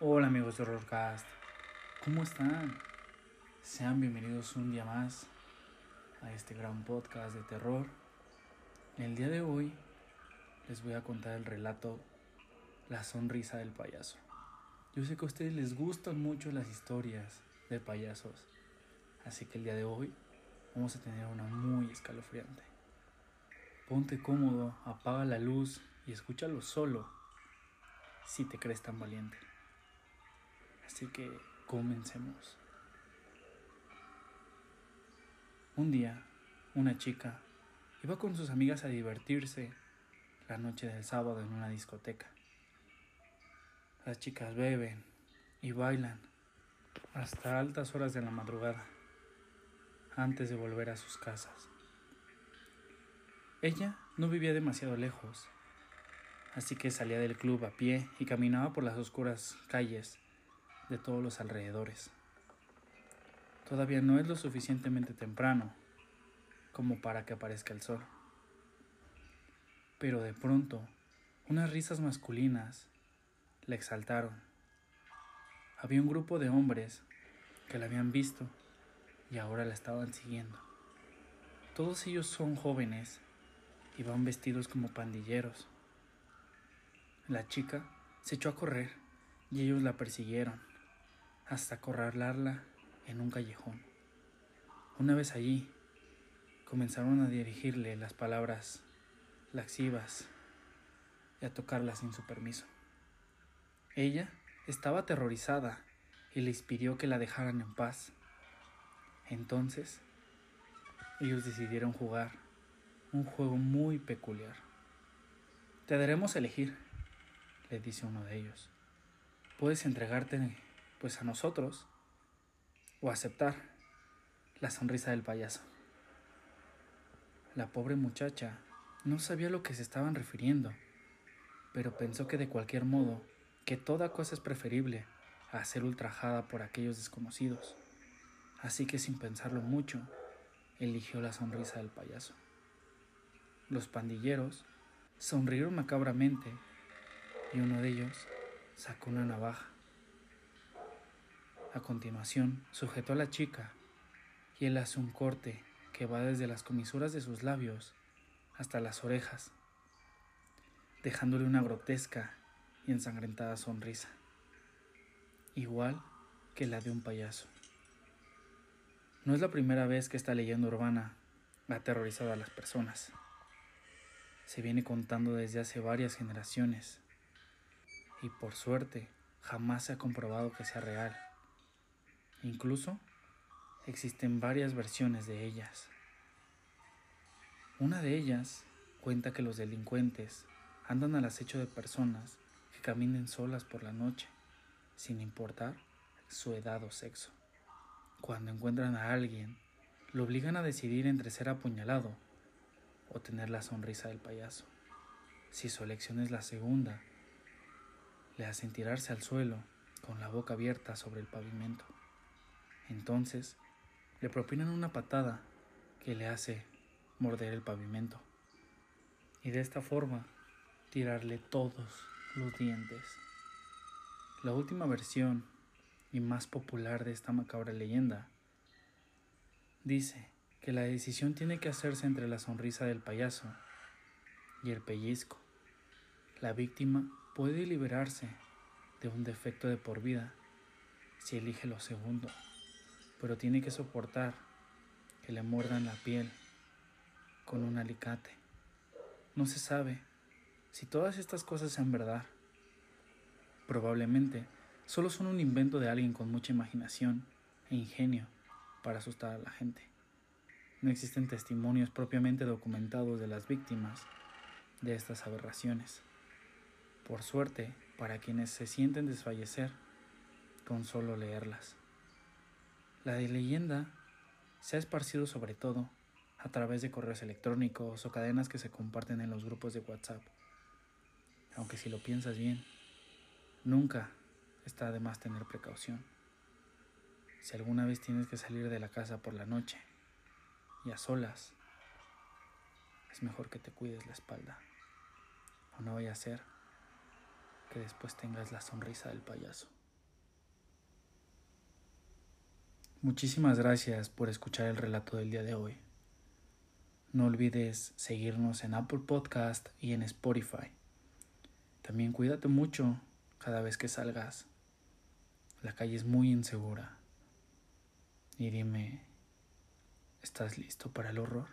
Hola amigos de Horrorcast, ¿cómo están? Sean bienvenidos un día más a este gran podcast de terror. El día de hoy les voy a contar el relato La sonrisa del payaso. Yo sé que a ustedes les gustan mucho las historias de payasos, así que el día de hoy vamos a tener una muy escalofriante. Ponte cómodo, apaga la luz y escúchalo solo si te crees tan valiente. Así que comencemos. Un día, una chica iba con sus amigas a divertirse la noche del sábado en una discoteca. Las chicas beben y bailan hasta altas horas de la madrugada antes de volver a sus casas. Ella no vivía demasiado lejos, así que salía del club a pie y caminaba por las oscuras calles de todos los alrededores. Todavía no es lo suficientemente temprano como para que aparezca el sol. Pero de pronto, unas risas masculinas la exaltaron. Había un grupo de hombres que la habían visto y ahora la estaban siguiendo. Todos ellos son jóvenes y van vestidos como pandilleros. La chica se echó a correr y ellos la persiguieron hasta acorralarla en un callejón. Una vez allí, comenzaron a dirigirle las palabras laxivas y a tocarla sin su permiso. Ella estaba aterrorizada y les pidió que la dejaran en paz. Entonces, ellos decidieron jugar un juego muy peculiar. Te daremos a elegir, le dice uno de ellos. Puedes entregarte pues a nosotros o aceptar la sonrisa del payaso. La pobre muchacha no sabía a lo que se estaban refiriendo, pero pensó que de cualquier modo, que toda cosa es preferible a ser ultrajada por aquellos desconocidos. Así que sin pensarlo mucho, eligió la sonrisa del payaso. Los pandilleros sonrieron macabramente y uno de ellos sacó una navaja. A continuación, sujetó a la chica y él hace un corte que va desde las comisuras de sus labios hasta las orejas, dejándole una grotesca y ensangrentada sonrisa, igual que la de un payaso. No es la primera vez que esta leyenda urbana ha aterrorizado a las personas. Se viene contando desde hace varias generaciones y por suerte jamás se ha comprobado que sea real. Incluso existen varias versiones de ellas. Una de ellas cuenta que los delincuentes andan al acecho de personas que caminen solas por la noche, sin importar su edad o sexo. Cuando encuentran a alguien, lo obligan a decidir entre ser apuñalado o tener la sonrisa del payaso. Si su elección es la segunda, le hacen tirarse al suelo con la boca abierta sobre el pavimento. Entonces, le propinan una patada que le hace morder el pavimento. Y de esta forma, tirarle todos los dientes. La última versión y más popular de esta macabra leyenda dice que la decisión tiene que hacerse entre la sonrisa del payaso y el pellizco. La víctima puede liberarse de un defecto de por vida si elige lo segundo pero tiene que soportar que le muerdan la piel con un alicate. No se sabe si todas estas cosas sean verdad. Probablemente solo son un invento de alguien con mucha imaginación e ingenio para asustar a la gente. No existen testimonios propiamente documentados de las víctimas de estas aberraciones. Por suerte, para quienes se sienten desfallecer con solo leerlas. La leyenda se ha esparcido sobre todo a través de correos electrónicos o cadenas que se comparten en los grupos de WhatsApp. Aunque si lo piensas bien, nunca está de más tener precaución. Si alguna vez tienes que salir de la casa por la noche y a solas, es mejor que te cuides la espalda. O no vaya a ser que después tengas la sonrisa del payaso. Muchísimas gracias por escuchar el relato del día de hoy. No olvides seguirnos en Apple Podcast y en Spotify. También cuídate mucho cada vez que salgas. La calle es muy insegura. Y dime, ¿estás listo para el horror?